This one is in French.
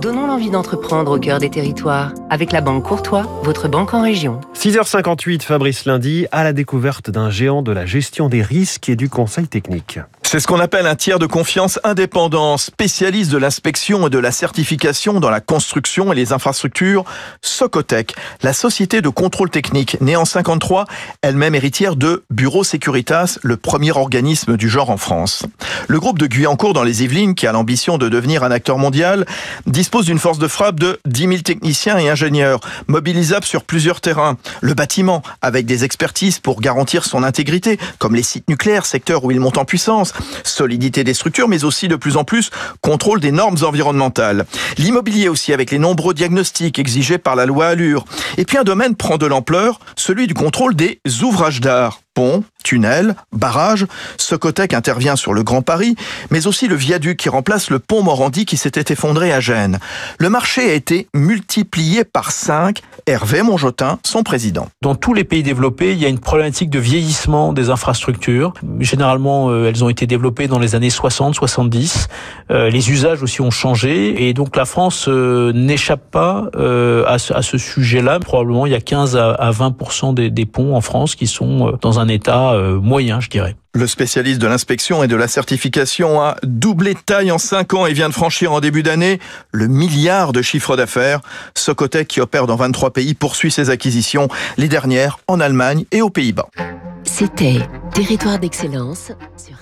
Donnons l'envie d'entreprendre au cœur des territoires avec la Banque Courtois, votre banque en région. 6h58, Fabrice Lundi, à la découverte d'un géant de la gestion des risques et du conseil technique. C'est ce qu'on appelle un tiers de confiance indépendant, spécialiste de l'inspection et de la certification dans la construction et les infrastructures, Socotec, la société de contrôle technique née en 53, elle-même héritière de Bureau Securitas, le premier organisme du genre en France. Le groupe de Guyancourt dans les Yvelines, qui a l'ambition de devenir un acteur mondial, dispose d'une force de frappe de 10 000 techniciens et ingénieurs, mobilisables sur plusieurs terrains. Le bâtiment, avec des expertises pour garantir son intégrité, comme les sites nucléaires, secteur où il monte en puissance, solidité des structures, mais aussi de plus en plus contrôle des normes environnementales. L'immobilier aussi, avec les nombreux diagnostics exigés par la loi Allure. Et puis un domaine prend de l'ampleur, celui du contrôle des ouvrages d'art ponts, tunnels, barrages. Socotec intervient sur le Grand Paris, mais aussi le viaduc qui remplace le pont Morandi qui s'était effondré à Gênes. Le marché a été multiplié par 5. Hervé Monjotin, son président. Dans tous les pays développés, il y a une problématique de vieillissement des infrastructures. Généralement, euh, elles ont été développées dans les années 60, 70. Euh, les usages aussi ont changé. Et donc la France euh, n'échappe pas à ce, sujet-là. Probablement, il y a 15 à 20 des, des ponts en France qui sont dans un état euh, moyen, je dirais. Le spécialiste de l'inspection et de la certification a doublé de taille en 5 ans et vient de franchir en début d'année le milliard de chiffre d'affaires. Socotec, qui opère dans 23 pays, poursuit ses acquisitions, les dernières en Allemagne et aux Pays-Bas. C'était Territoire d'excellence sur